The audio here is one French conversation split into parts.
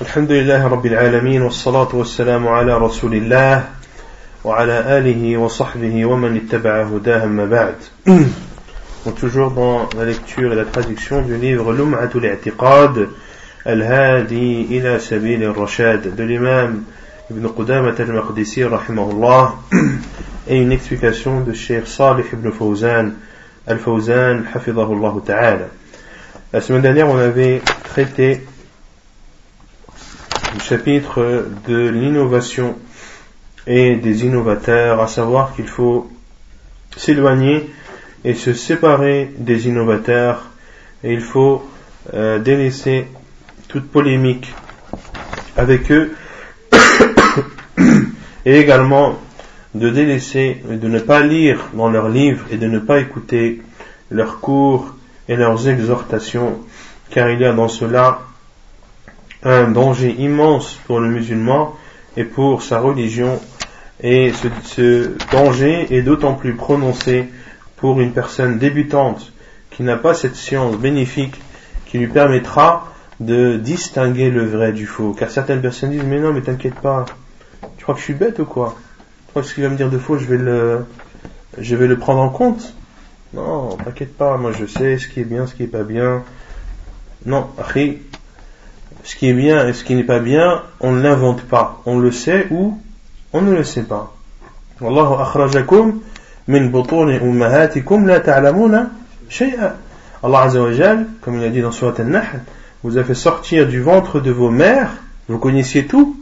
الحمد لله رب العالمين والصلاة والسلام على رسول الله وعلى آله وصحبه ومن اتبع هداه ما بعد Donc toujours dans la lecture et la traduction du livre Lum'atul I'tiqad Al-Hadi ila Sabil al-Rashad de l'imam Ibn Qudamah al-Maqdisi rahimahullah et une explication de Cheikh Salih ibn Fawzan al-Fawzan hafidahullah ta'ala. La semaine dernière on avait traité chapitre de l'innovation et des innovateurs, à savoir qu'il faut s'éloigner et se séparer des innovateurs et il faut euh, délaisser toute polémique avec eux et également de délaisser de ne pas lire dans leurs livres et de ne pas écouter leurs cours et leurs exhortations car il y a dans cela un danger immense pour le musulman et pour sa religion. Et ce, danger est d'autant plus prononcé pour une personne débutante qui n'a pas cette science bénéfique qui lui permettra de distinguer le vrai du faux. Car certaines personnes disent mais non mais t'inquiète pas, tu crois que je suis bête ou quoi? Tu crois que ce qu'il va me dire de faux je vais le, je vais le prendre en compte? Non, t'inquiète pas, moi je sais ce qui est bien, ce qui est pas bien. Non, après, ce qui est bien et ce qui n'est pas bien, on ne l'invente pas. On le sait ou on ne le sait pas. Wallahu akhrajakum min butuni ummahatikum la ta'lamuna shay'a. Allah Azza wa comme il a dit dans Surat Al-Nahl, vous a fait sortir du ventre de vos mères, vous connaissiez tout?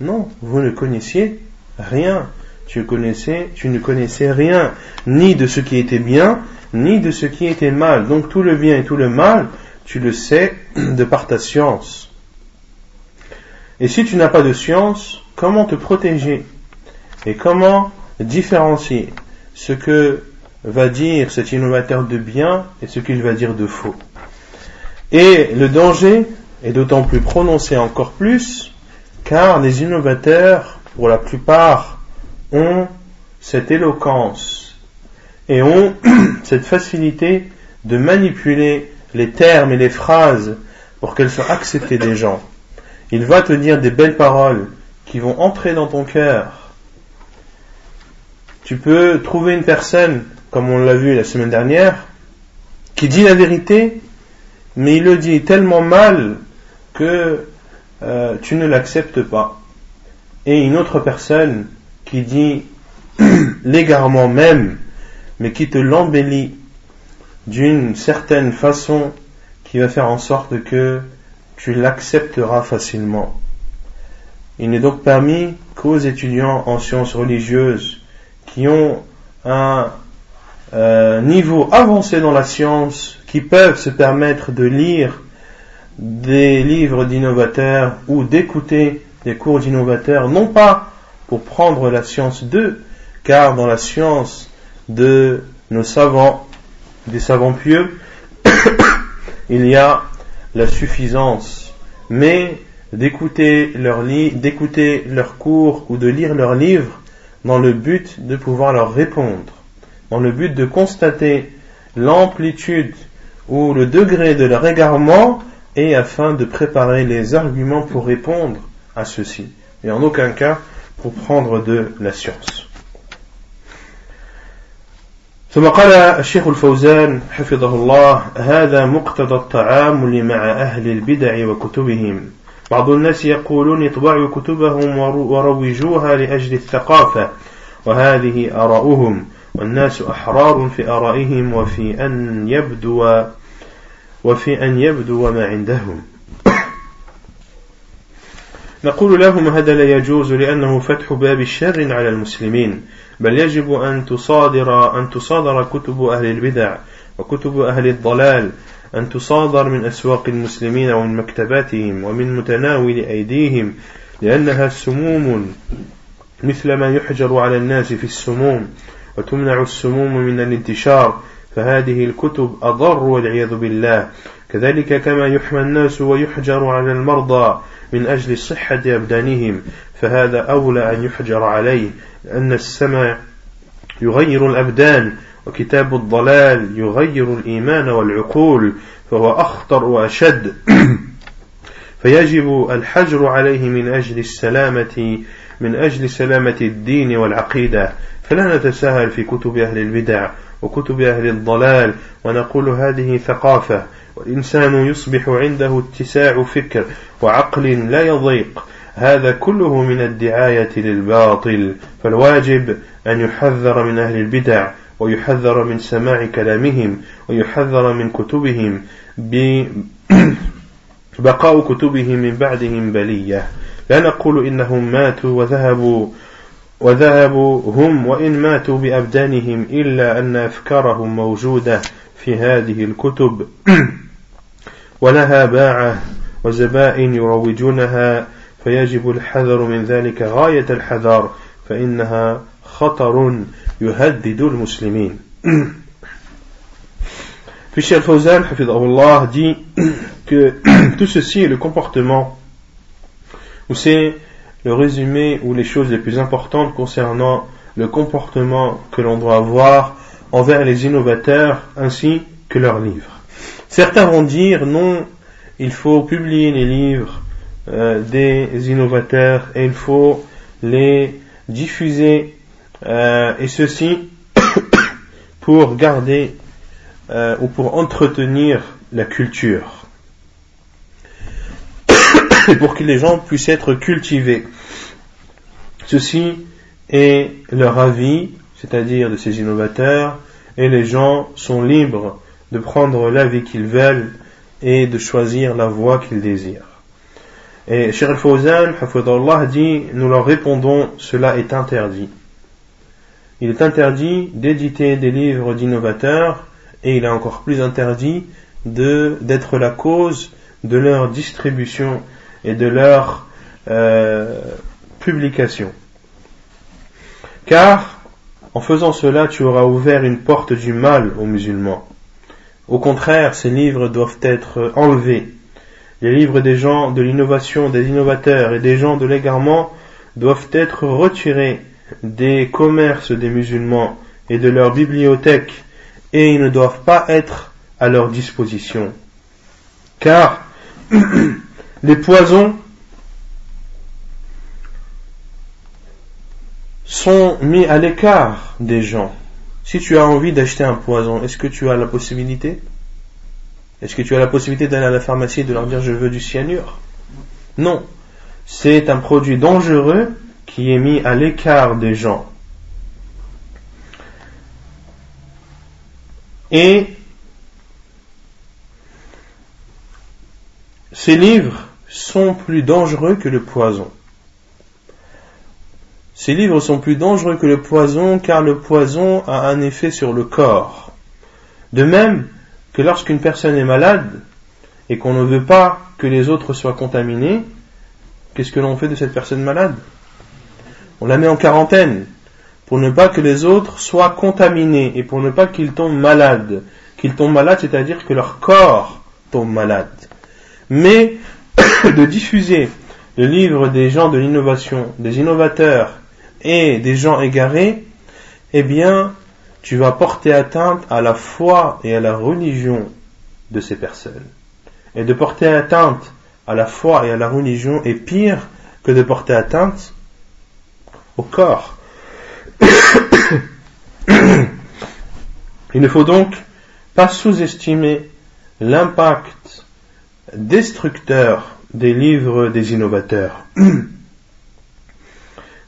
Non, vous ne connaissiez rien. Tu connaissais, tu ne connaissais rien, ni de ce qui était bien, ni de ce qui était mal. Donc tout le bien et tout le mal, tu le sais de par ta science. Et si tu n'as pas de science, comment te protéger Et comment différencier ce que va dire cet innovateur de bien et ce qu'il va dire de faux? Et le danger est d'autant plus prononcé encore plus car les innovateurs, pour la plupart, ont cette éloquence et ont cette facilité de manipuler les termes et les phrases pour qu'elles soient acceptées des gens. Il va te dire des belles paroles qui vont entrer dans ton cœur. Tu peux trouver une personne, comme on l'a vu la semaine dernière, qui dit la vérité, mais il le dit tellement mal que euh, tu ne l'acceptes pas. Et une autre personne qui dit l'égarement même, mais qui te l'embellit d'une certaine façon qui va faire en sorte que tu l'accepteras facilement. Il n'est donc permis qu'aux étudiants en sciences religieuses qui ont un euh, niveau avancé dans la science, qui peuvent se permettre de lire des livres d'innovateurs ou d'écouter des cours d'innovateurs, non pas pour prendre la science d'eux, car dans la science de nos savants, des savants pieux, il y a la suffisance, mais d'écouter leurs d'écouter leurs cours ou de lire leurs livres dans le but de pouvoir leur répondre, dans le but de constater l'amplitude ou le degré de leur égarement et afin de préparer les arguments pour répondre à ceci, et en aucun cas pour prendre de la science. ثم قال الشيخ الفوزان حفظه الله هذا مقتضى التعامل مع أهل البدع وكتبهم. بعض الناس يقولون اطبعوا كتبهم وروجوها لأجل الثقافة وهذه آراؤهم والناس أحرار في آرائهم وفي أن يبدو وفي أن يبدو ما عندهم. نقول لهم هذا لا يجوز لأنه فتح باب الشر على المسلمين. بل يجب أن تصادر أن تصادر كتب أهل البدع وكتب أهل الضلال أن تصادر من أسواق المسلمين ومن مكتباتهم ومن متناول أيديهم لأنها سموم مثل ما يحجر على الناس في السموم وتمنع السموم من الانتشار فهذه الكتب أضر والعياذ بالله. كذلك كما يحمى الناس ويحجر على المرضى من أجل صحة أبدانهم فهذا أولى أن يحجر عليه لأن السمع يغير الأبدان وكتاب الضلال يغير الإيمان والعقول فهو أخطر وأشد. فيجب الحجر عليه من أجل السلامة من أجل سلامة الدين والعقيدة. فلا نتساهل في كتب أهل البدع وكتب أهل الضلال ونقول هذه ثقافة والإنسان يصبح عنده اتساع فكر وعقل لا يضيق. هذا كله من الدعاية للباطل. فالواجب أن يحذر من أهل البدع ويحذر من سماع كلامهم ويحذر من كتبهم بقاء كتبهم من بعدهم بلية. لا نقول إنهم ماتوا وذهبوا وذهبوا هم وإن ماتوا بأبدانهم إلا أن أفكارهم موجودة في هذه الكتب. ولها باعة وزبائن يروجونها فيجب الحذر من ذلك غاية الحذر فإنها خطر يهدد المسلمين. Puis Fawzan, Allah, dit que tout ceci est le comportement, ou c'est le résumé ou les choses les plus importantes concernant le comportement que l'on doit avoir envers les innovateurs ainsi que leurs livres. Certains vont dire non, il faut publier les livres euh, des innovateurs et il faut les diffuser euh, et ceci pour garder euh, ou pour entretenir la culture et pour que les gens puissent être cultivés. Ceci est leur avis, c'est-à-dire de ces innovateurs, et les gens sont libres de prendre l'avis qu'ils veulent et de choisir la voie qu'ils désirent. Et Cheikh al-Fawzan, dit, nous leur répondons, cela est interdit. Il est interdit d'éditer des livres d'innovateurs et il est encore plus interdit d'être la cause de leur distribution et de leur euh, publication. Car en faisant cela, tu auras ouvert une porte du mal aux musulmans. Au contraire, ces livres doivent être enlevés. Les livres des gens de l'innovation, des innovateurs et des gens de l'égarement doivent être retirés des commerces des musulmans et de leurs bibliothèques et ils ne doivent pas être à leur disposition. Car les poisons sont mis à l'écart des gens. Si tu as envie d'acheter un poison, est-ce que tu as la possibilité? Est-ce que tu as la possibilité d'aller à la pharmacie et de leur dire je veux du cyanure? Non. C'est un produit dangereux qui est mis à l'écart des gens. Et ces livres sont plus dangereux que le poison. Ces livres sont plus dangereux que le poison car le poison a un effet sur le corps. De même que lorsqu'une personne est malade et qu'on ne veut pas que les autres soient contaminés, qu'est-ce que l'on fait de cette personne malade? On la met en quarantaine pour ne pas que les autres soient contaminés et pour ne pas qu'ils tombent malades. Qu'ils tombent malades, c'est-à-dire que leur corps tombe malade. Mais de diffuser le livre des gens de l'innovation, des innovateurs et des gens égarés, eh bien, tu vas porter atteinte à la foi et à la religion de ces personnes. Et de porter atteinte à la foi et à la religion est pire que de porter atteinte au corps. Il ne faut donc pas sous-estimer l'impact destructeur des livres des innovateurs.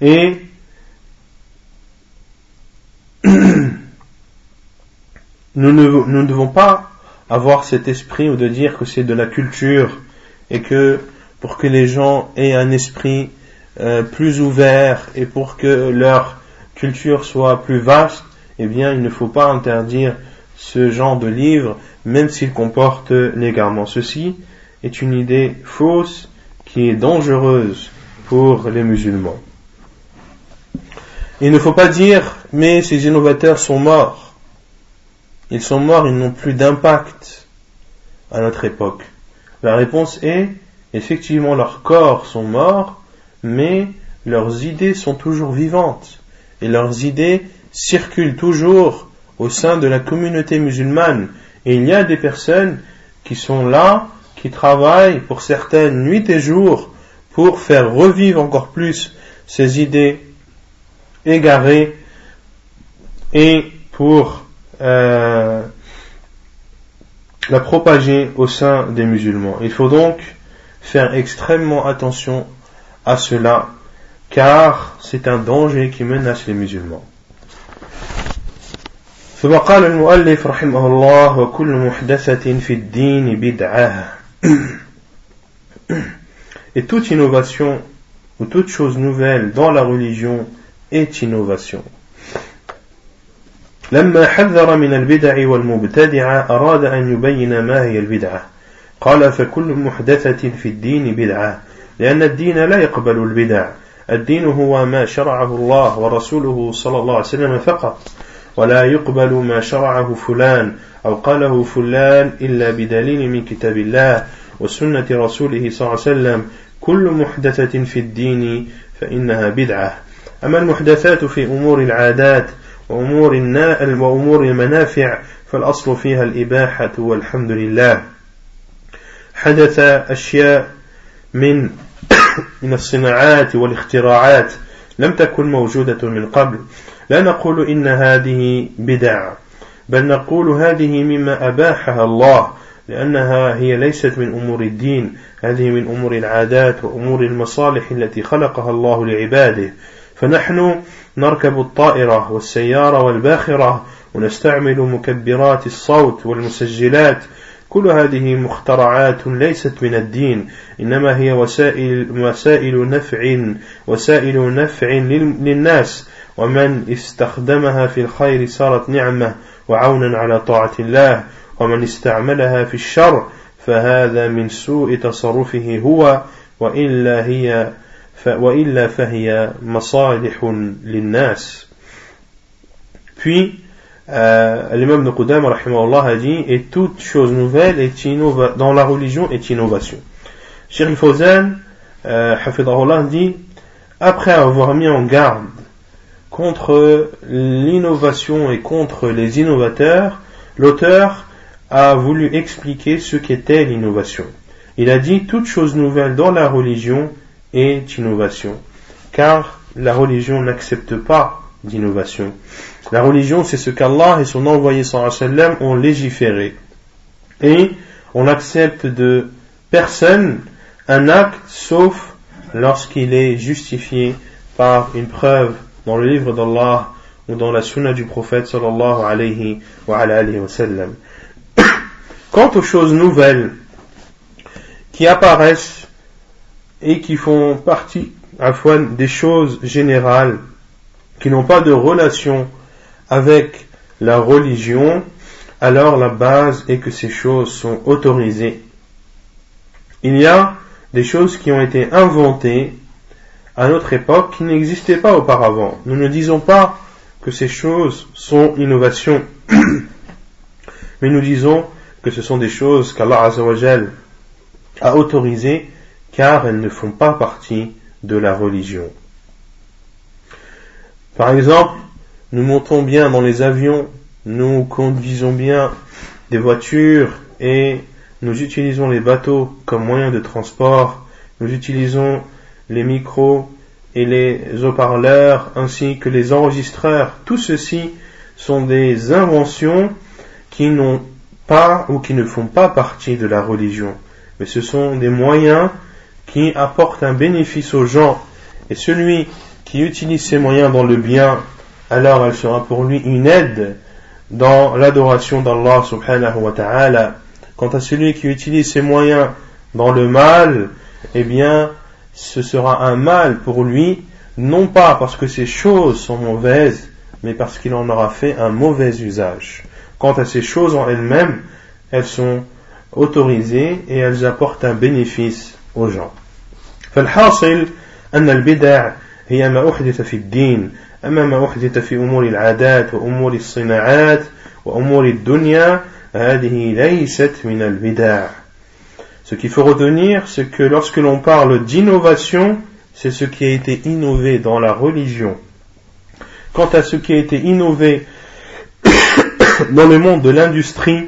Et nous ne, devons pas avoir cet esprit ou de dire que c'est de la culture et que pour que les gens aient un esprit euh, plus ouvert et pour que leur culture soit plus vaste, eh bien il ne faut pas interdire ce genre de livre même s'il comporte l'égarement. Ceci est une idée fausse qui est dangereuse pour les musulmans. Il ne faut pas dire mais ces innovateurs sont morts. Ils sont morts, ils n'ont plus d'impact à notre époque. La réponse est effectivement leurs corps sont morts, mais leurs idées sont toujours vivantes et leurs idées circulent toujours au sein de la communauté musulmane. Et il y a des personnes qui sont là, qui travaillent pour certaines nuit et jour pour faire revivre encore plus ces idées égarées et pour euh, la propager au sein des musulmans. Il faut donc faire extrêmement attention à cela car c'est un danger qui menace les musulmans. ثم قال المؤلف رحمه الله وكل محدثة في الدين بدعة Et toute innovation ou toute chose nouvelle dans la religion est innovation. لما حذر من البدع والمبتدعة أراد أن يبين ما هي البدعة قال فكل محدثة في الدين بدعة لأن الدين لا يقبل البدع الدين هو ما شرعه الله ورسوله صلى الله عليه وسلم فقط ولا يقبل ما شرعه فلان أو قاله فلان إلا بدليل من كتاب الله وسنة رسوله صلى الله عليه وسلم. كل محدثة في الدين فإنها بدعة. أما المحدثات في أمور العادات وأمور, وأمور المنافع فالأصل فيها الإباحة والحمد لله. حدث أشياء من من الصناعات والاختراعات لم تكن موجودة من قبل. لا نقول إن هذه بدع بل نقول هذه مما أباحها الله لأنها هي ليست من أمور الدين هذه من أمور العادات وأمور المصالح التي خلقها الله لعباده. فنحن نركب الطائرة والسيارة والباخرة ونستعمل مكبرات الصوت والمسجلات. كل هذه مخترعات ليست من الدين إنما هي وسائل, وسائل نفع وسائل نفع للناس. ومن استخدمها في الخير صارت نعمة وعونا على طاعة الله ومن استعملها في الشر فهذا من سوء تصرفه هو وإلا هي وإلا فهي مصالح للناس Puis, euh, l'imam de Qudam a dit Et toute chose nouvelle est dans la religion est innovation. Cheikh Fawzan, euh, dit Après avoir mis en garde contre l'innovation et contre les innovateurs, l'auteur a voulu expliquer ce qu'était l'innovation. Il a dit toute chose nouvelle dans la religion est innovation, car la religion n'accepte pas d'innovation. La religion, c'est ce qu'Allah et son envoyé sallam ont légiféré. Et on accepte de personne un acte sauf lorsqu'il est justifié par une preuve dans le livre d'Allah ou dans la sunna du prophète sallallahu alayhi wa, alayhi wa sallam. Quant aux choses nouvelles qui apparaissent et qui font partie à fois des choses générales qui n'ont pas de relation avec la religion, alors la base est que ces choses sont autorisées. Il y a des choses qui ont été inventées à notre époque qui n'existaient pas auparavant. Nous ne disons pas que ces choses sont innovations, mais nous disons que ce sont des choses qu'Allah a autorisées car elles ne font pas partie de la religion. Par exemple, nous montons bien dans les avions, nous conduisons bien des voitures et nous utilisons les bateaux comme moyen de transport, nous utilisons les micros et les haut-parleurs ainsi que les enregistreurs, tout ceci sont des inventions qui n'ont pas ou qui ne font pas partie de la religion, mais ce sont des moyens qui apportent un bénéfice aux gens. Et celui qui utilise ces moyens dans le bien, alors elle sera pour lui une aide dans l'adoration d'Allah subhanahu wa ta'ala. Quant à celui qui utilise ces moyens dans le mal, eh bien, ce sera un mal pour lui, non pas parce que ces choses sont mauvaises, mais parce qu'il en aura fait un mauvais usage. Quant à ces choses en elles-mêmes, elles sont autorisées et elles apportent un bénéfice aux gens. فالحاصل أن البدع هي ما أحدث في الدين أما ما أحدث في أمور العادات وأمور الصناعات وأمور الدنيا هذه ليست من البدع Ce qu'il faut retenir, c'est que lorsque l'on parle d'innovation, c'est ce qui a été innové dans la religion. Quant à ce qui a été innové dans le monde de l'industrie,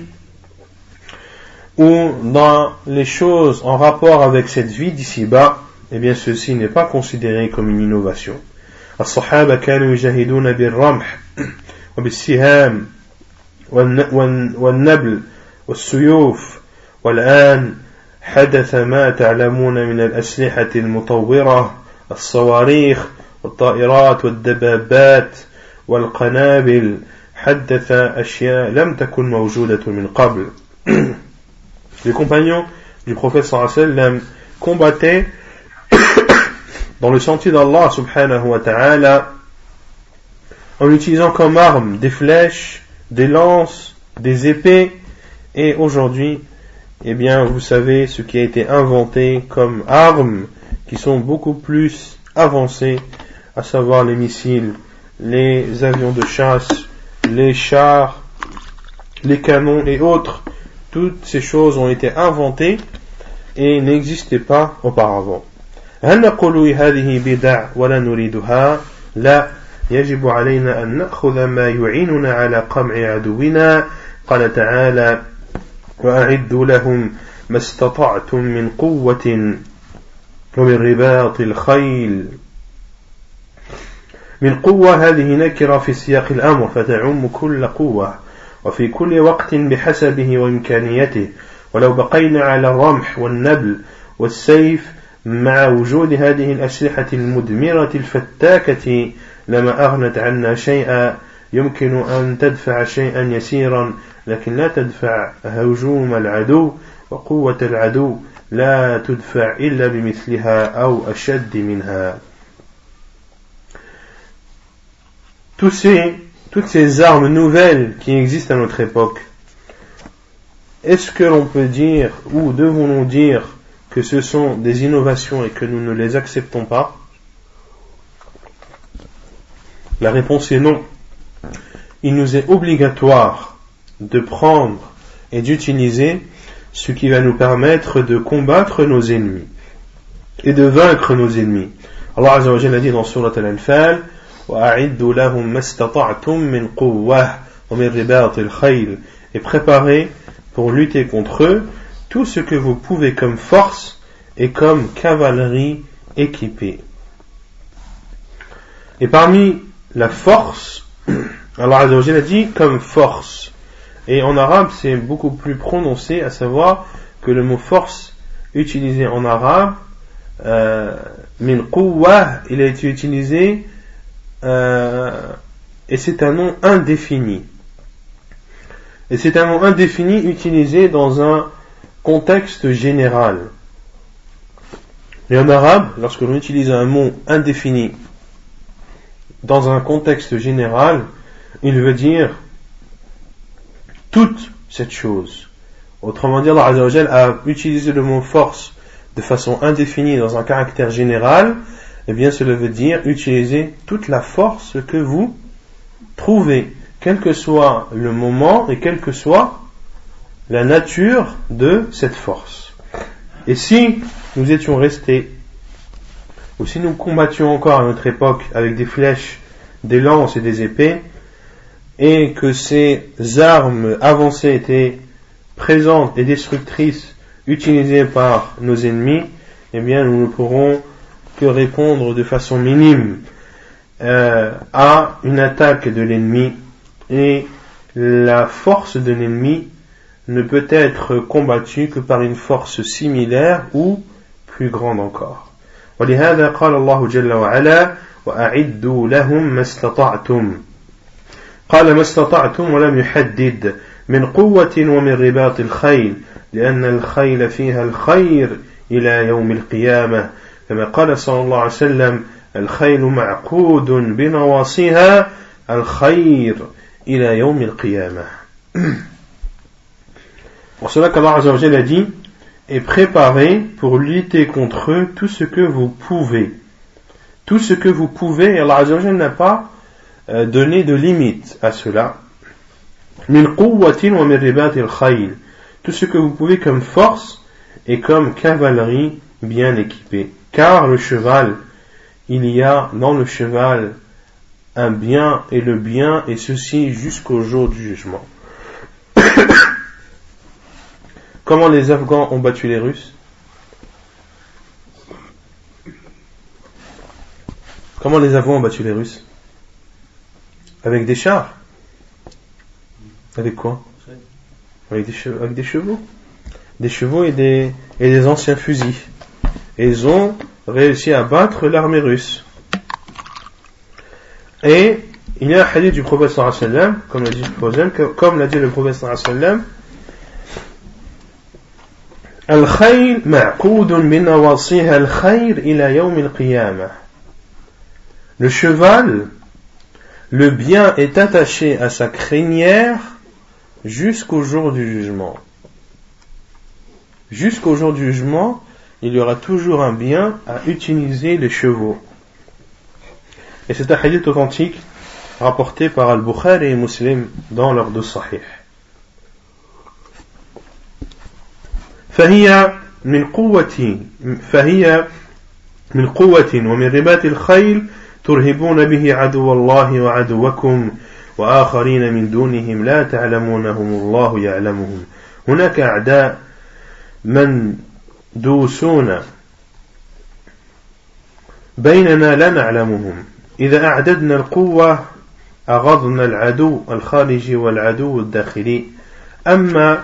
ou dans les choses en rapport avec cette vie d'ici-bas, eh bien ceci n'est pas considéré comme une innovation. الصحابة كانوا يجاهدون بالرمح وبالسهام والنبل والسيوف والآن حدث ما تعلمون من الأسلحة المطورة الصواريخ والطائرات والدبابات والقنابل حدث أشياء لم تكن موجودة من قبل Les compagnons du prophète sallam combattaient dans le sentier d'Allah subhanahu wa ta'ala en utilisant comme armes des flèches, des lances, des épées et aujourd'hui eh bien vous savez ce qui a été inventé comme armes qui sont beaucoup plus avancées à savoir les missiles, les avions de chasse, les chars, les canons et autres toutes ces choses ont été inventées et n'existaient pas auparavant. هل نقول هذه بدع ولا نريدها؟ لا يجب علينا أن نأخذ ما يعيننا على قمع عدونا قال تعالى وأعدوا لهم ما استطعتم من قوة ومن رباط الخيل. من قوة هذه نكرة في سياق الأمر فتعم كل قوة وفي كل وقت بحسبه وإمكانيته. ولو بقينا على الرمح والنبل والسيف مع وجود هذه الأسلحة المدمرة الفتاكة لما أغنت عنا شيئا يمكن أن تدفع شيئا يسيرا لكن لا تدفع هجوم العدو وقوة العدو لا تدفع إلا بمثلها أو أشد منها Tous ces toutes ces armes nouvelles qui existent à notre époque, est-ce que l'on peut dire ou devons-nous dire que ce sont des innovations et que nous ne les acceptons pas La réponse est non. Il nous est obligatoire de prendre et d'utiliser ce qui va nous permettre de combattre nos ennemis et de vaincre nos ennemis. Allah a dit dans Surat Al-Anfal et préparez pour lutter contre eux tout ce que vous pouvez comme force et comme cavalerie équipée. Et parmi la force, Allah a dit comme force. Et en arabe, c'est beaucoup plus prononcé, à savoir que le mot force utilisé en arabe, euh, min il a été utilisé euh, et c'est un nom indéfini. Et c'est un nom indéfini utilisé dans un contexte général. Et en arabe, lorsque l'on utilise un mot indéfini dans un contexte général, il veut dire toute cette chose. Autrement dit, Allah a utilisé le mot force de façon indéfinie dans un caractère général, eh bien cela veut dire utiliser toute la force que vous trouvez, quel que soit le moment et quelle que soit la nature de cette force. Et si nous étions restés, ou si nous combattions encore à notre époque avec des flèches, des lances et des épées, et que ces armes avancées étaient présentes et destructrices utilisées par nos ennemis, eh bien nous ne pourrons que répondre de façon minime euh, à une attaque de l'ennemi et la force de l'ennemi ne peut être combattue que par une force similaire ou plus grande encore. ولهذا قال الله جل وعلا وأعدوا لهم ما استطعتم قال ما استطعتم ولم يحدد من قوة ومن رباط الخيل لأن الخيل فيها الخير إلى يوم القيامة كما قال صلى الله عليه وسلم الخيل معقود بنواصيها الخير إلى يوم القيامة Pour cela qu'Allah Azzawajal a dit et préparez pour lutter contre eux tout ce que vous pouvez. Tout ce que vous pouvez, Allah Azzawajal n'a pas euh, donné de limite à cela. Tout ce que vous pouvez comme force et comme cavalerie bien équipée. Car le cheval, il y a dans le cheval un bien et le bien, et ceci jusqu'au jour du jugement. Comment les Afghans ont battu les Russes? Comment les Afghans ont battu les Russes? Avec des chars Avec quoi avec des, chevaux, avec des chevaux Des chevaux et des, et des anciens fusils. Et ils ont réussi à battre l'armée russe. Et il y a un hadith du prophète sallam, comme l'a dit le prophète, comme l'a dit le prophète sallam, الخيل معقود بنواصيها الخير إلى يوم القيامة. Le cheval, le bien est attaché à sa crinière jusqu'au jour du jugement. Jusqu'au jour du jugement, il y aura toujours un bien à utiliser les chevaux. Et c'est un hadith authentique rapporté par Al-Bukhari et Muslim dans leur deux sahih. فهي من قوة فهي من قوة ومن رباط الخيل ترهبون به عدو الله وعدوكم وآخرين من دونهم لا تعلمونهم الله يعلمهم. هناك أعداء من دوسون بيننا لا نعلمهم. إذا أعددنا القوة أغضنا العدو الخارجي والعدو الداخلي. أما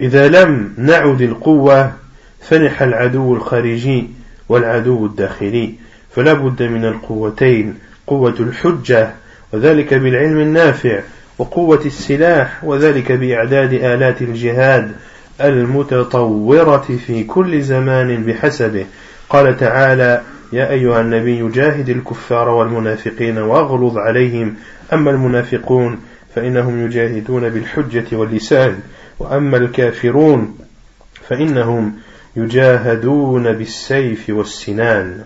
إذا لم نعد القوة فنح العدو الخارجي والعدو الداخلي. فلا بد من القوتين قوة الحجة وذلك بالعلم النافع وقوة السلاح وذلك بإعداد آلات الجهاد المتطورة في كل زمان بحسبه. قال تعالى يا أيها النبي جاهد الكفار والمنافقين واغلظ عليهم أما المنافقون فإنهم يجاهدون بالحجة واللسان وأما الكافرون فإنهم يجاهدون بالسيف والسنان.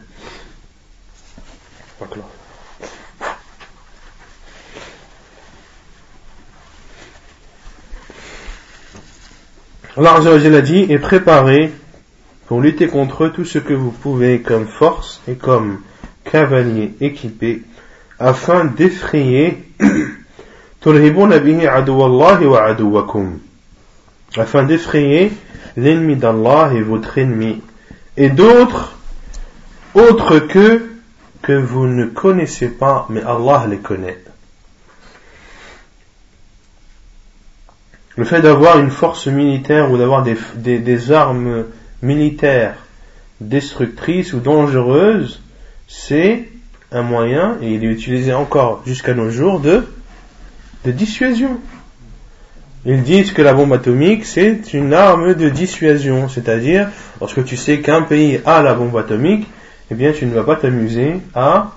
Allah a dit et préparez pour lutter contre tout ce que vous pouvez comme force et comme cavalier équipé afin d'effrayer afin d'effrayer l'ennemi d'Allah et votre ennemi. Et d'autres autres que que vous ne connaissez pas mais Allah les connaît le fait d'avoir une force militaire ou d'avoir des, des armes militaire destructrice ou dangereuse, c'est un moyen, et il est utilisé encore jusqu'à nos jours, de dissuasion. Ils disent que la bombe atomique, c'est une arme de dissuasion, c'est-à-dire, lorsque tu sais qu'un pays a la bombe atomique, eh bien, tu ne vas pas t'amuser à,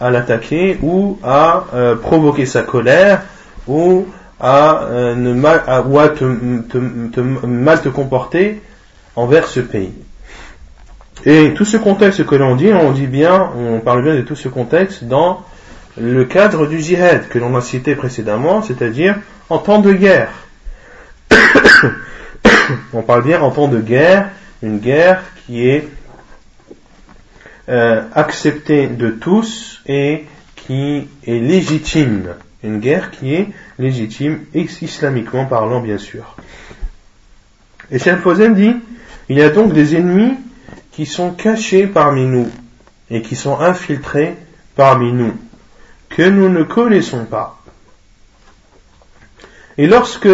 l'attaquer ou à euh, provoquer sa colère ou à, euh, ne mal, à, ou à te, te, mal te comporter envers ce pays. Et tout ce contexte que l'on dit, on dit bien, on parle bien de tout ce contexte dans le cadre du jihad que l'on a cité précédemment, c'est-à-dire en temps de guerre. on parle bien en temps de guerre, une guerre qui est euh, acceptée de tous et qui est légitime. Une guerre qui est légitime, islamiquement parlant bien sûr. Et Cheikh dit, il y a donc des ennemis qui sont cachés parmi nous et qui sont infiltrés parmi nous, que nous ne connaissons pas. Et lorsque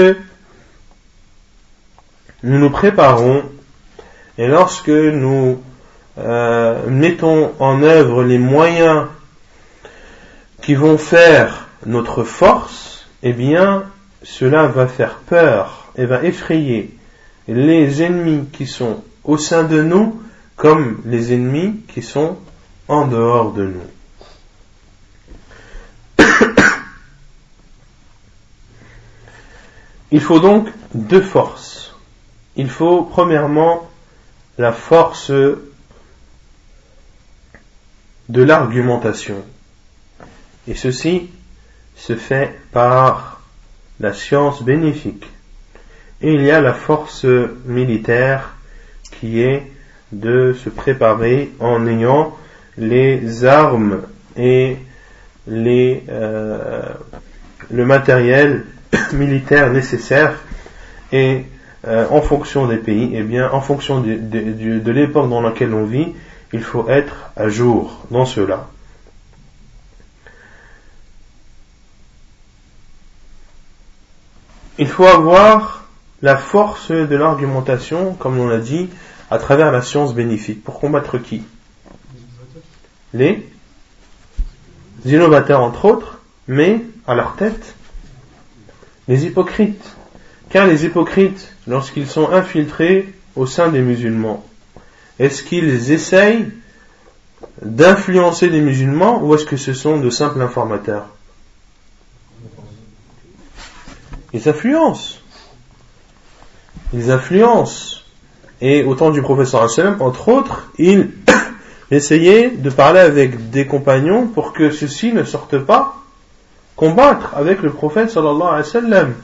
nous nous préparons et lorsque nous euh, mettons en œuvre les moyens qui vont faire notre force, eh bien, cela va faire peur et va effrayer les ennemis qui sont au sein de nous comme les ennemis qui sont en dehors de nous. Il faut donc deux forces. Il faut premièrement la force de l'argumentation. Et ceci se fait par la science bénéfique. Et il y a la force militaire qui est de se préparer en ayant les armes et les, euh, le matériel militaire nécessaire Et euh, en fonction des pays, et eh bien, en fonction de, de l'époque dans laquelle on vit, il faut être à jour dans cela. Il faut avoir la force de l'argumentation, comme on l'a dit, à travers la science bénéfique. Pour combattre qui? Les innovateurs, entre autres, mais à leur tête, les hypocrites. Car les hypocrites, lorsqu'ils sont infiltrés au sein des musulmans, est-ce qu'ils essayent d'influencer les musulmans ou est-ce que ce sont de simples informateurs? Ils influencent. Ils influencent. Et au temps du professeur sallam, entre autres, il essayait de parler avec des compagnons pour que ceux-ci ne sortent pas combattre avec le prophète sallallahu alayhi wa sallam.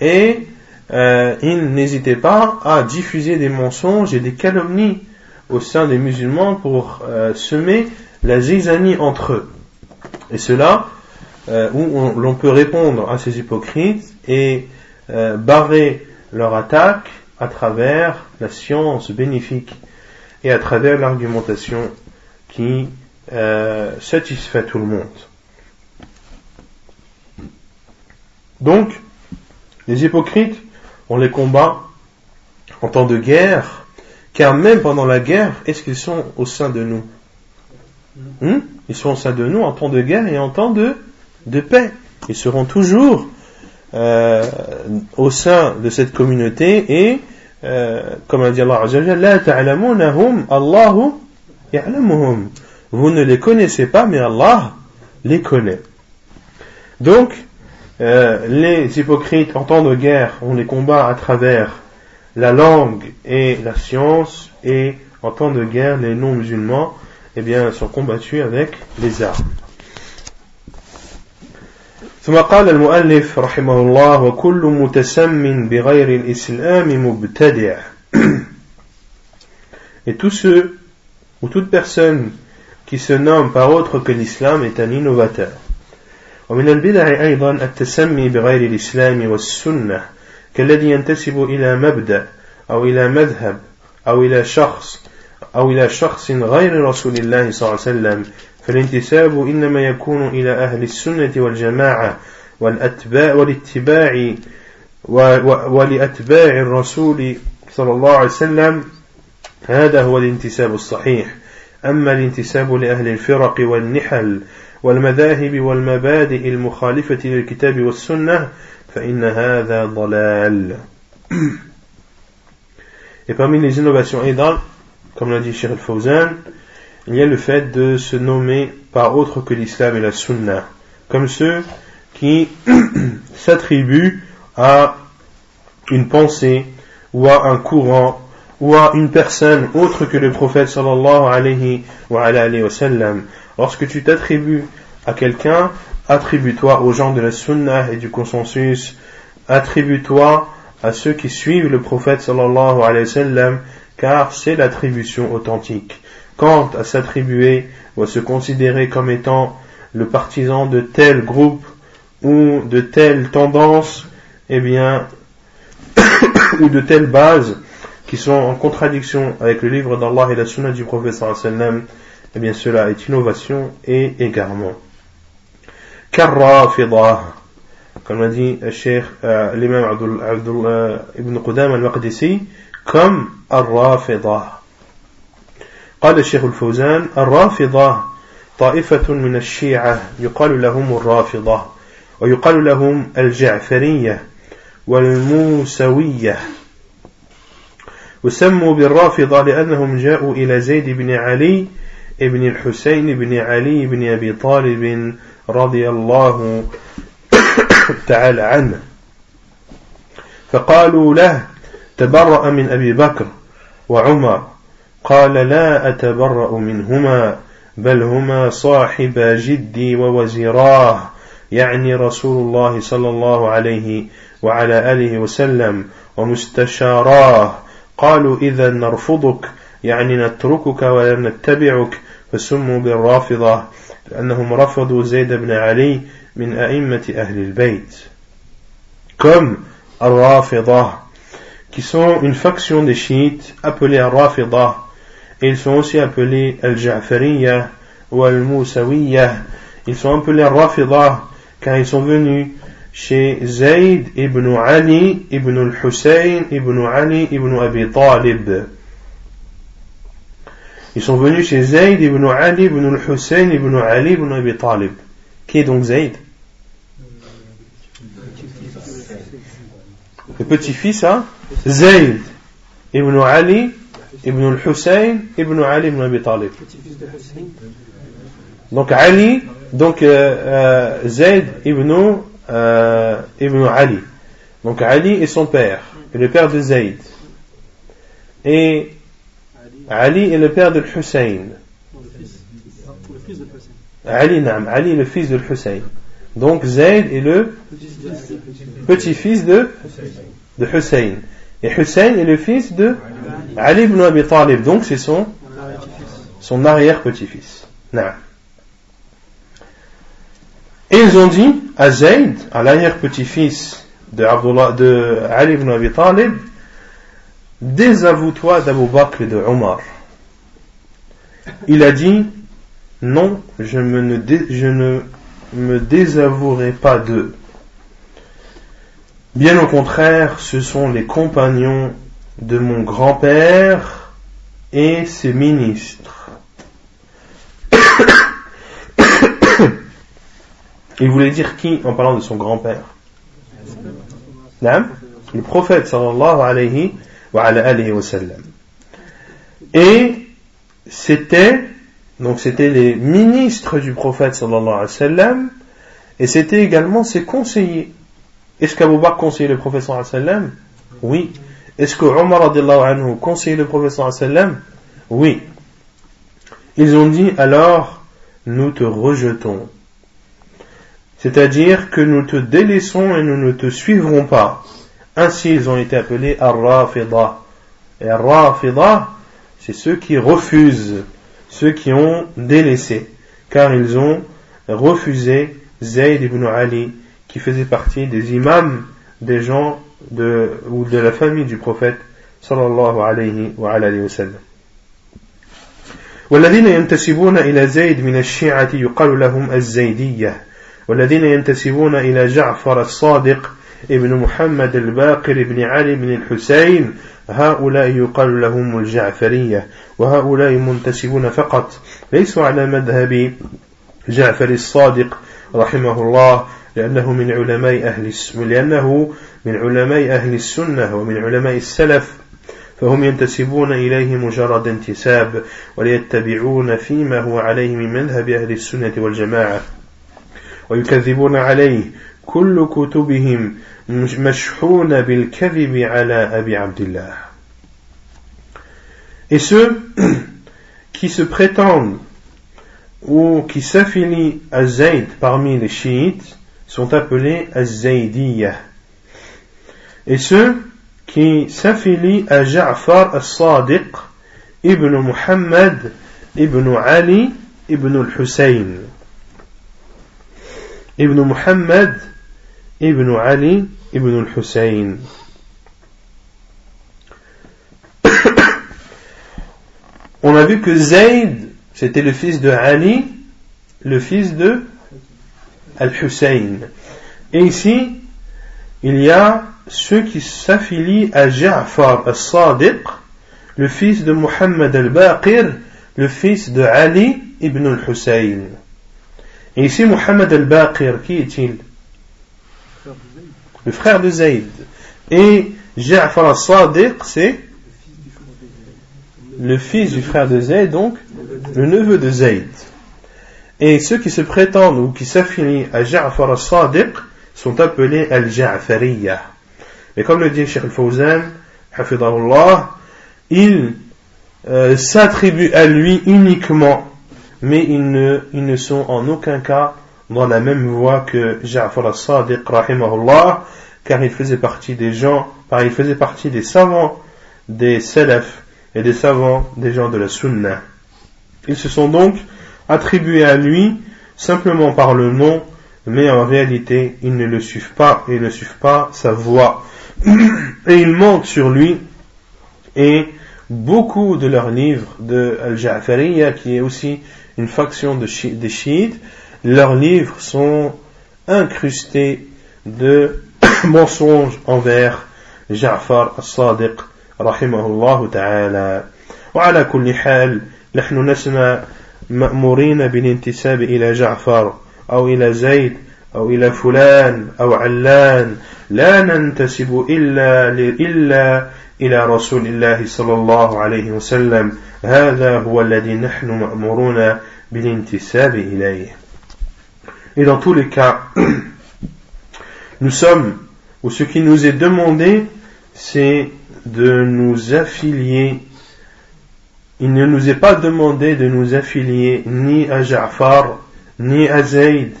Et euh, il n'hésitait pas à diffuser des mensonges et des calomnies au sein des musulmans pour euh, semer la zizanie entre eux. Et cela, euh, où l'on peut répondre à ces hypocrites et barrer leur attaque à travers la science bénéfique et à travers l'argumentation qui satisfait tout le monde. Donc, les hypocrites, on les combat en temps de guerre, car même pendant la guerre, est-ce qu'ils sont au sein de nous hmm? Ils sont au sein de nous en temps de guerre et en temps de, paix. Ils seront toujours euh, au sein de cette communauté et, euh, comme a dit Allah Vous ne les connaissez pas, mais Allah les connaît. Donc, euh, les hypocrites en temps de guerre, on les combat à travers la langue et la science, et en temps de guerre, les non-musulmans, eh bien, sont combattus avec les armes. ثم قال المؤلف رحمه الله وكل متسم بغير الإسلام مبتدع Et tous ceux ou toute personne qui se nomme par autre que l'islam est un innovateur. ومن البدع أيضا التسمي بغير الإسلام والسنة كالذي ينتسب إلى مبدأ أو إلى مذهب أو إلى شخص أو إلى شخص غير رسول الله صلى الله عليه وسلم فالانتساب إنما يكون إلى أهل السنة والجماعة والأتباع والاتباع ولأتباع الرسول صلى الله عليه وسلم. هذا هو الانتساب الصحيح. أما الانتساب لأهل الفرق والنحل والمذاهب والمبادئ المخالفة للكتاب والسنة فإن هذا ضلال Et parmi les innovations aidant, comme l'a dit Cheikh al-Fawzan, il y a le fait de se nommer par autre que l'islam et la sunna, comme ceux qui s'attribuent à une pensée ou à un courant ou à une personne autre que le prophète sallallahu alayhi wa, alayhi wa sallam, Lorsque tu t'attribues à quelqu'un, attribue-toi aux gens de la sunnah et du consensus, attribue-toi à ceux qui suivent le prophète sallallahu alayhi wa sallam, car c'est l'attribution authentique. Quant à s'attribuer ou à se considérer comme étant le partisan de tel groupe ou de telle tendance, eh bien, ou de telle base qui sont en contradiction avec le livre d'Allah et la sunna du prophète sallallahu alayhi wa sallam, eh bien cela est innovation et égarement. كالرافضة. l'a dit الشيخ l'imam عبد ibn Qudam al-Maqdisi comme الرافضة؟ قال الشيخ الفوزان الرافضة طائفة من الشيعة يقال لهم الرافضة ويقال لهم الجعفرية والموسوية. وسموا بالرافضة لأنهم جاءوا إلى زيد بن علي ابن الحسين بن علي بن أبي طالب رضي الله تعالى عنه. فقالوا له تبرأ من أبي بكر وعمر. قال لا أتبرأ منهما بل هما صاحبا جدي ووزيراه يعني رسول الله صلى الله عليه وعلى آله وسلم ومستشاراه. قالوا إذا نرفضك يعني نتركك ولا نتبعك فسموا بالرافضة. لأنهم رفضوا زيد بن علي من أئمة أهل البيت comme الرافضة qui sont une faction des chiites appelée Al-Rafidah, et ils sont aussi appelés Al-Ja'fariyah ou Al-Mousawiyah. Ils sont appelés Al-Rafidah car ils sont venus chez Zayd ibn Ali ibn al-Hussein ibn Ali ibn Abi Talib. Ils sont venus chez Zayd ibn Ali ibn al-Hussein ibn Ali ibn Abi Talib. Qui est donc Zayd? Le petit-fils à Zayd ibn Ali ibn al-Hussein ibn Ali ibn Abi Talib. Donc Ali, donc euh, euh, Zayd ibn euh, Ibn Ali. Donc Ali est son père, le père de Zayd. Et Ali est le père de Hussein. Ali, Ali est le fils de Hussein. Donc Zayd est le petit-fils de, de Hussein. Et Hussein est le fils de Ali ibn Abi Talib. Donc c'est son, son arrière-petit-fils. Et ils ont dit à Zayd, à l'arrière-petit-fils de, de Ali ibn Abi Talib, désavoue-toi d'Abu Bakr et de Omar. Il a dit, non, je, ne me désavouerai pas d'eux. Bien au contraire, ce sont les compagnons de mon grand-père et ses ministres. Il voulait dire qui en parlant de son grand-père? Le prophète sallallahu alayhi Et c'était donc c'était les ministres du prophète sallallahu alayhi wa sallam et c'était également ses conseillers. Est-ce qu'Abu conseillait le prophète sallallahu Oui. Est-ce que Omar anhu conseillait le prophète sallallahu alayhi wa sallam? Oui. Ils ont dit alors nous te rejetons c'est-à-dire que nous te délaissons et nous ne te suivrons pas. Ainsi, ils ont été appelés Ar-Rafida. Et Ar-Rafida, c'est ceux qui refusent, ceux qui ont délaissé, car ils ont refusé Zayd ibn Ali, qui faisait partie des imams des gens de, ou de la famille du prophète, sallallahu alayhi wa alayhi wa sallam. والذين ينتسبون إلى زيد من الشيعة يقال لهم الزيدية والذين ينتسبون إلى جعفر الصادق ابن محمد الباقر بن علي بن الحسين هؤلاء يقال لهم الجعفرية وهؤلاء منتسبون فقط ليسوا على مذهب جعفر الصادق رحمه الله لأنه من علماء أهل لأنه من علماء أهل السنة ومن علماء السلف فهم ينتسبون إليه مجرد انتساب وليتبعون فيما هو عليه من مذهب أهل السنة والجماعة ويكذبون عليه كل كتبهم مشحون بالكذب على أبي عبد الله Et ceux qui se prétendent ou qui s'affilient à Zayd parmi les chiites sont appelés Az-Zaydiyah. Et ceux qui s'affilient à Ja'far al-Sadiq ibn Muhammad ibn Ali ibn al-Hussein. Ibn Muhammad Ibn Ali Ibn al-Hussein. On a vu que Zayd, c'était le fils de Ali, le fils de Al-Hussein. Et ici, il y a ceux qui s'affilient à Ja'far al-Sadiq, le fils de Muhammad al-Baqir, le fils de Ali ibn al-Hussein. Et ici, Muhammad al-Baqir, qui est-il? Le frère de Zayd. Et Ja'far al-Sadiq, c'est le fils du frère de Zayd, donc le neveu de Zayd. Et ceux qui se prétendent ou qui s'affilient à Ja'far al-Sadiq sont appelés al-Ja'fariyah. Et comme le dit Sheikh al-Fawzan, il euh, s'attribue à lui uniquement mais ils ne, ils ne sont en aucun cas dans la même voie que Ja'far al-Sadiq, rahimahullah, car il faisait partie des gens, car il faisait partie des savants des salaf et des savants des gens de la sunna. Ils se sont donc attribués à lui simplement par le nom mais en réalité, ils ne le suivent pas et ne suivent pas sa voix. Et ils montent sur lui et beaucoup de leurs livres de Al-Ja'fariya, qui est aussi une faction de des chiites, leurs livres sont incrustés de mensonges envers جعفر الصادق رحمه الله تعالى وعلى كل حال نحن نسمع مأمورين بالانتساب إلى جعفر أو إلى زيد أو إلى فلان أو علان لا ننتسب إلا إلا إلى رسول الله صلى الله عليه وسلم هذا هو الذي نحن مأمورون بالانتساب إليه Et dans tous les cas, nous sommes, ou ce qui nous est demandé, c'est de nous affilier. Il ne nous est pas demandé de nous affilier ni à Ja'far, ni à Zayd,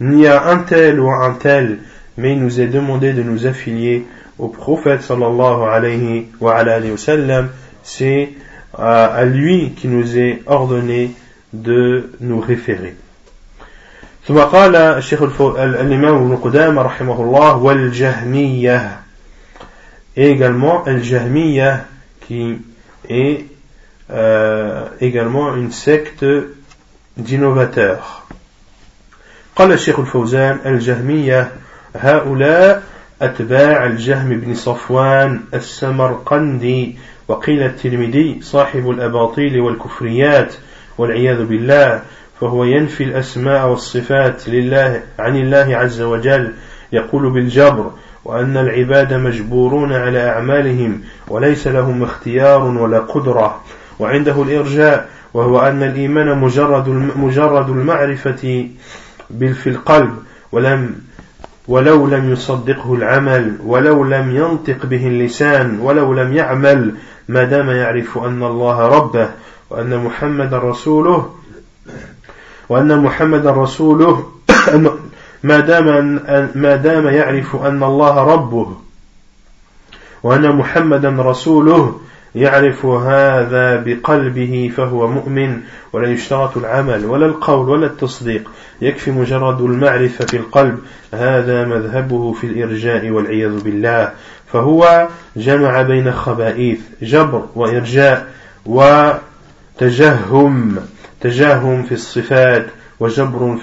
ni à un tel ou à un tel, mais il nous est demandé de nous affilier au prophète sallallahu alayhi wa, alayhi wa sallam. C'est à lui qui nous est ordonné de nous référer. ثم قال الشيخ الإمام ابن قدامة رحمه الله والجهمية également Al-Jahmiyyah qui est euh, également une secte d'innovateurs. قال الشيخ الفوزان الجهمية هؤلاء أتباع الجهم بن صفوان السمرقندي وقيل الترمذي صاحب الأباطيل والكفريات والعياذ بالله فهو ينفي الأسماء والصفات لله عن الله عز وجل يقول بالجبر وأن العباد مجبورون على أعمالهم وليس لهم اختيار ولا قدرة. وعنده الإرجاء وهو أن الإيمان مجرد مجرد المعرفة في القلب ولم ولو لم يصدقه العمل ولو لم ينطق به اللسان ولو لم يعمل ما دام يعرف أن الله ربه وأن محمد رسوله وأن محمد رسوله ما دام ما دام يعرف أن الله ربه وأن محمدا رسوله يعرف هذا بقلبه فهو مؤمن ولا يشترط العمل ولا القول ولا التصديق. يكفي مجرد المعرفة في القلب. هذا مذهبه في الإرجاء والعياذ بالله. فهو جمع بين خبائث جبر وإرجاء وتجهم. تجاهم في الصفات وجبر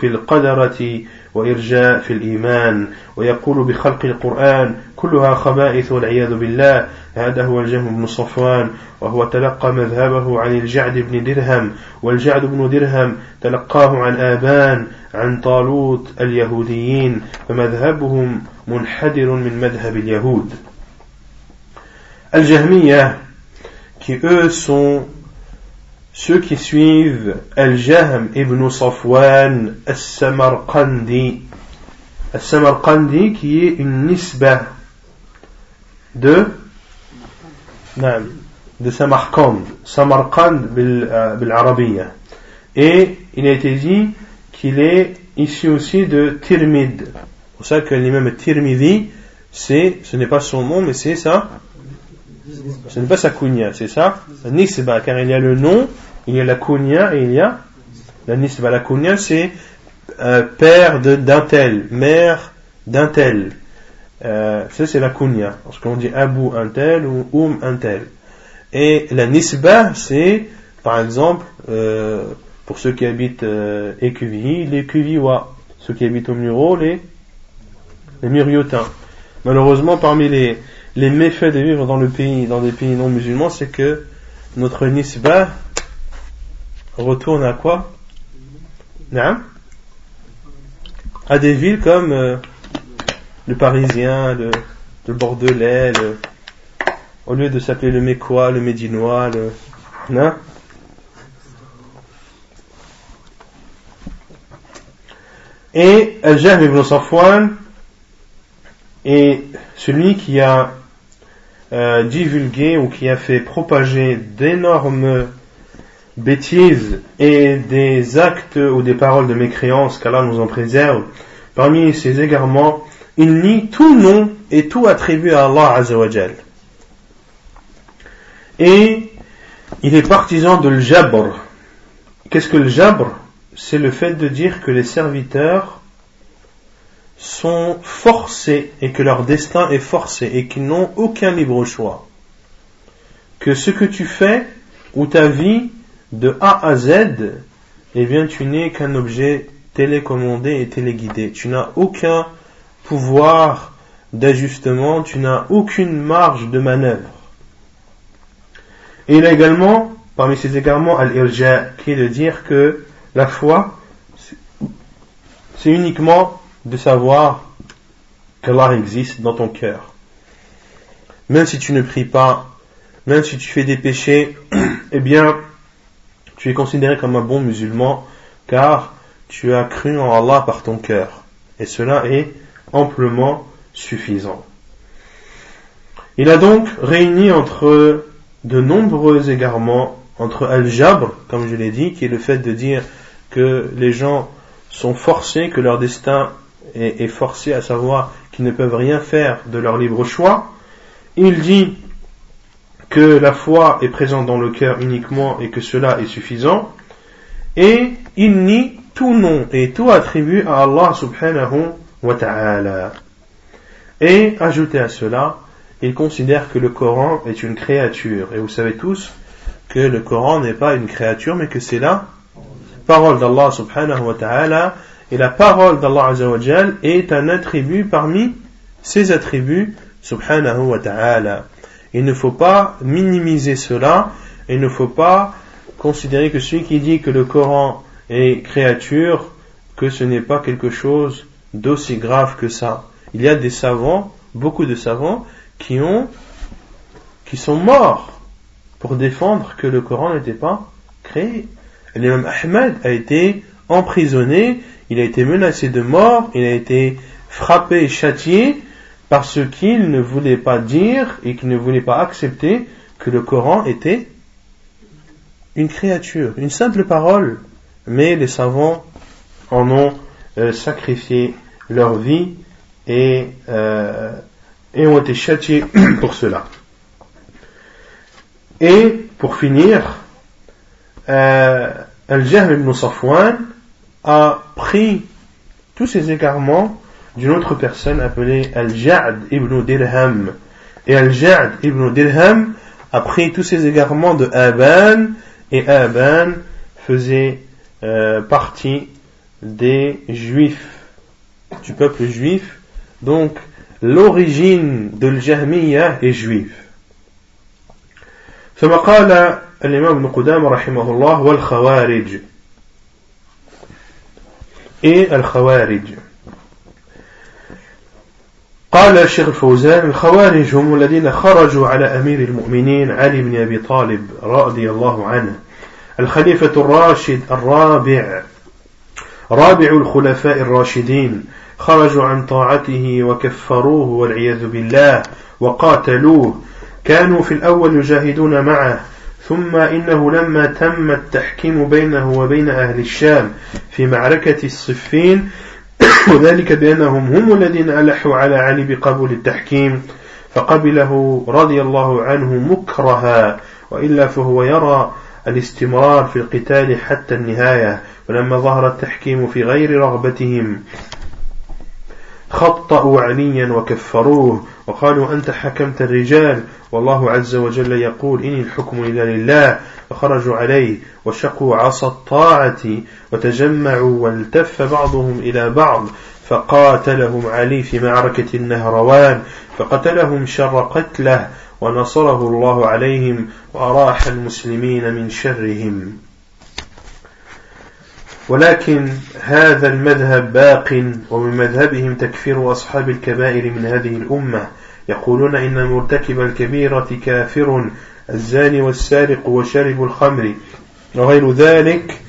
في القدرة وإرجاء في الإيمان. ويقول بخلق القرآن كلها خبائث والعياذ بالله. هذا هو الجهم بن صفوان وهو تلقى مذهبه عن الجعد بن درهم. والجعد بن درهم تلقاه عن آبان عن طالوت اليهوديين. فمذهبهم منحدر من مذهب اليهود. الجهمية qui eux sont ceux qui suivent Al-Jahm ibn Safwan Al-Samarqandi, Al-Samarqandi qui est une nisba de de Samarkand, Samarkand bil-Arabiyya. Et il a été dit qu'il est ici aussi de Tirmid. C'est pour ça que l'imam Tirmidhi, c'est, ce n'est pas son nom, mais c'est ça, ce n'est pas sa kunya, c'est ça Nisba, car il y a le nom, il y a la kunya et il y a la nisba. La kunya, c'est euh, père d'un tel, mère d'un tel. Euh, ça, c'est la kunya. Lorsqu'on dit Abu un tel ou Um un tel. Et la nisba, c'est, par exemple, euh, pour ceux qui habitent Écuville, les Cuvillois. Ceux qui habitent au Muro, les, les Muriotins. Malheureusement, parmi les, les méfaits de vivre dans le pays, dans des pays non musulmans, c'est que notre nisba retourne à quoi? À des villes comme euh, le Parisien, le, le Bordelais, au lieu de s'appeler le Mécois, le Médinois, le. Non Et Al-Jahm ibn Safwan est celui qui a euh, divulgué ou qui a fait propager d'énormes bêtises et des actes ou des paroles de mécréance qu'Allah nous en préserve, parmi ces égarements, il nie tout nom et tout attribut à Allah Azzawajal. Et il est partisan de l'jabr. Qu'est-ce que le jabr C'est le fait de dire que les serviteurs sont forcés et que leur destin est forcé et qu'ils n'ont aucun libre choix. Que ce que tu fais ou ta vie de A à Z, eh bien tu n'es qu'un objet télécommandé et téléguidé. Tu n'as aucun pouvoir d'ajustement, tu n'as aucune marge de manœuvre. Et il a également, parmi ces égarements, al-irja, qui est de dire que la foi, c'est uniquement de savoir qu'Allah existe dans ton cœur. Même si tu ne pries pas, même si tu fais des péchés, eh bien, tu es considéré comme un bon musulman car tu as cru en Allah par ton cœur. Et cela est amplement suffisant. Il a donc réuni entre de nombreux égarements, entre al-jabr, comme je l'ai dit, qui est le fait de dire que les gens sont forcés, que leur destin est, forcé, à savoir qu'ils ne peuvent rien faire de leur libre choix. Il dit que la foi est présente dans le cœur uniquement et que cela est suffisant. Et il nie tout nom et tout attribut à Allah subhanahu wa ta'ala. Et ajouté à cela, il considère que le Coran est une créature. Et vous savez tous que le Coran n'est pas une créature, mais que c'est la parole d'Allah subhanahu wa ta'ala et la parole d'Allah Azzawajal est un attribut parmi ses attributs, subhanahu wa ta'ala. Il ne faut pas minimiser cela, il ne faut pas considérer que celui qui dit que le Coran est créature, que ce n'est pas quelque chose d'aussi grave que ça. Il y a des savants, beaucoup de savants, qui ont, qui sont morts pour défendre que le Coran n'était pas créé. L'imam Ahmed a été emprisonné il a été menacé de mort, il a été frappé et châtié parce qu'il ne voulait pas dire et qu'il ne voulait pas accepter que le Coran était une créature, une simple parole. Mais les savants en ont euh, sacrifié leur vie et, euh, ont été châtiés pour cela. Et pour finir, euh, Al-Jahm ibn a pris tous ces égarements d'une autre personne appelée Al-Ja'd ibn Dirham. Et Al-Ja'd ibn Dirham a pris tous ces égarements de Aban, et Aban faisait euh, partie des Juifs, du peuple juif. Donc, l'origine de l'Jahmiyyah est juive. ثم قال الإمام ابن قدامة رحمه الله والخوارج إيه الخوارج؟ قال الشيخ الفوزان الخوارج هم الذين خرجوا على أمير المؤمنين علي بن أبي طالب رضي الله عنه. الخليفة الراشد الرابع رابع الخلفاء الراشدين. خرجوا عن طاعته وكفروه والعياذ بالله وقاتلوه. كانوا في الأول يجاهدون معه ثم إنه لما تم التحكيم بينه وبين أهل الشام في معركة الصفين وذلك بأنهم هم الذين ألحوا على علي بقبول التحكيم فقبله رضي الله عنه مكرها وإلا فهو يرى الاستمرار في القتال حتى النهاية ولما ظهر التحكيم في غير رغبتهم. خطأوا عليا وكفروه وقالوا أنت حكمت الرجال والله عز وجل يقول إن الحكم إلا لله فخرجوا عليه وشقوا عصا الطاعة وتجمعوا والتف بعضهم إلى بعض فقاتلهم علي في معركة النهروان فقتلهم شر قتله ونصره الله عليهم وأراح المسلمين من شرهم ولكن هذا المذهب باق ومن مذهبهم تكفير أصحاب الكبائر من هذه الأمة. يقولون إن مرتكب الكبيرة كافر الزاني والسارق وشارب الخمر وغير ذلك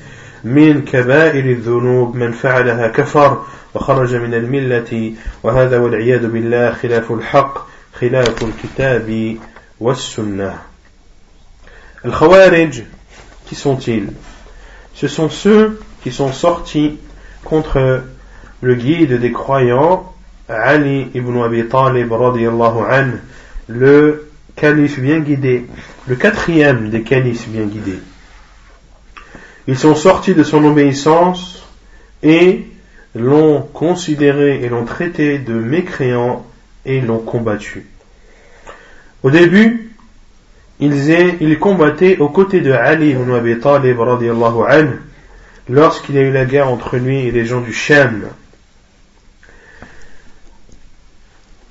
من كبائر الذنوب. من فعلها كفر وخرج من الملة وهذا والعياذ بالله خلاف الحق خلاف الكتاب والسنة. الخوارج qui sont-ils? Ce sont ceux qui sont sortis contre le guide des croyants, Ali ibn Abi Talib le calife bien guidé, le quatrième des califes bien guidés. Ils sont sortis de son obéissance et l'ont considéré et l'ont traité de mécréant et l'ont combattu. Au début, ils, combattaient aux côtés de Ali ibn Abi Talib lorsqu'il y a eu la guerre entre lui et les gens du Shem.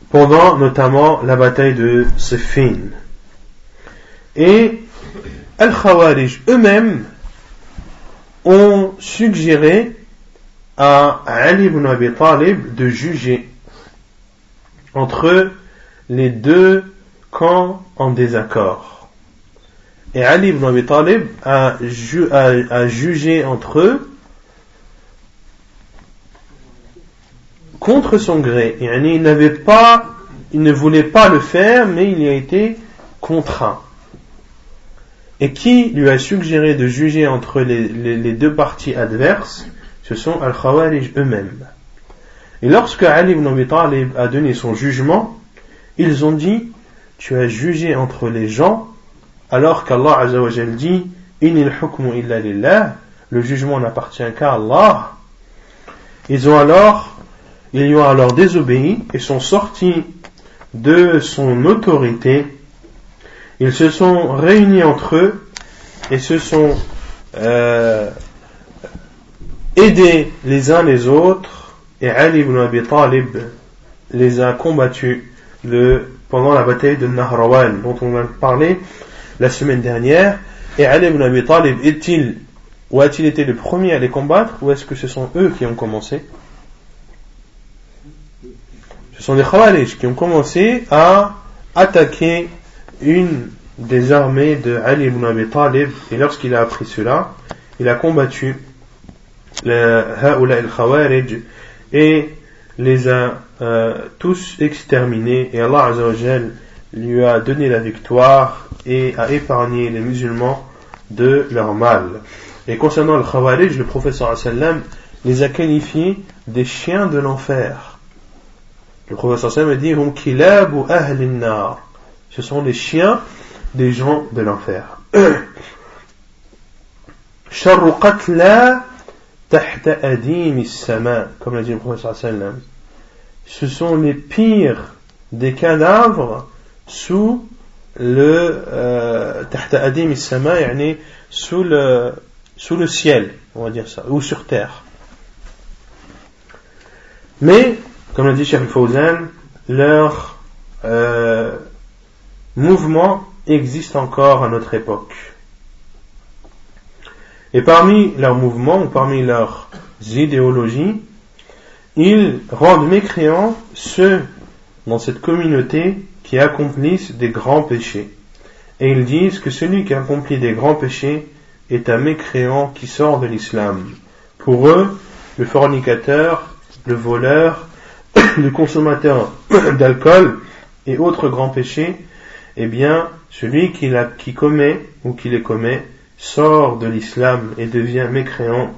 Pendant notamment la bataille de Siffin. Et Al-Khawarij eux-mêmes ont suggéré à Ali ibn Abi Talib de juger entre les deux camps en désaccord. Et Ali ibn Abi Talib a, jugé entre eux contre son gré. il n'avait pas, il ne voulait pas le faire, mais il y a été contraint. Et qui lui a suggéré de juger entre les deux parties adverses ce sont Al-Khawarij eux-mêmes. Et lorsque Ali ibn Abi Talib a donné son jugement, ils ont dit Tu as jugé entre les gens, alors qu'Allah Azzawajal dit Inil hukmu illa lillah, le jugement n'appartient qu'à Allah. Ils ont alors, ils lui ont alors désobéi et sont sortis de son autorité. Ils se sont réunis entre eux et se sont euh, aider les uns les autres et Ali ibn Abi Talib les a combattus pendant la bataille de Nahrawan dont on a parlé la semaine dernière et Ali ibn Abi Talib est-il ou a-t-il été le premier à les combattre ou est-ce que ce sont eux qui ont commencé? Ce sont les Khawarij qui ont commencé à attaquer une des armées de Ali ibn Abi Talib et lorsqu'il a appris cela il a combattu le Khawarij et les a euh, tous exterminés et Allah Azzawajal lui a donné la victoire et a épargné les musulmans de leur mal. Et concernant le Khawarij, le professeur sallam les a qualifiés des chiens de l'enfer. Le professeur sallam a dit hum Ce sont les chiens des gens de l'enfer. comme l'a dit le professeur sallam. Ce sont les pires des cadavres sous le euh, sous le sous le ciel, on va dire ça, ou sur terre. Mais, comme l'a dit Cheikh Fawzan, leur euh, mouvement existe encore à notre époque. Et parmi leurs mouvements ou parmi leurs idéologies, ils rendent mécréants ceux dans cette communauté accomplissent des grands péchés. Et ils disent que celui qui accomplit des grands péchés est un mécréant qui sort de l'islam. Pour eux, le fornicateur, le voleur, le consommateur d'alcool et autres grands péchés, eh bien, celui qui, la, qui commet ou qui les commet sort de l'islam et devient mécréant,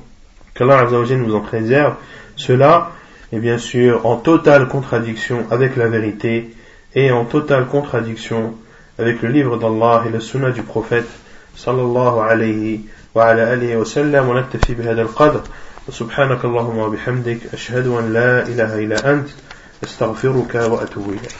qu'Allah nous en préserve, cela est bien sûr en totale contradiction avec la vérité et en totale contradiction avec le livre d'Allah et le sunnah du prophète sallallahu alayhi wa ala alihi wa sallam wa naktafi bihada al-qadr سبحانك اللهم وبحمدك أشهد أن لا إله إلا أنت أستغفرك وأتوب إليك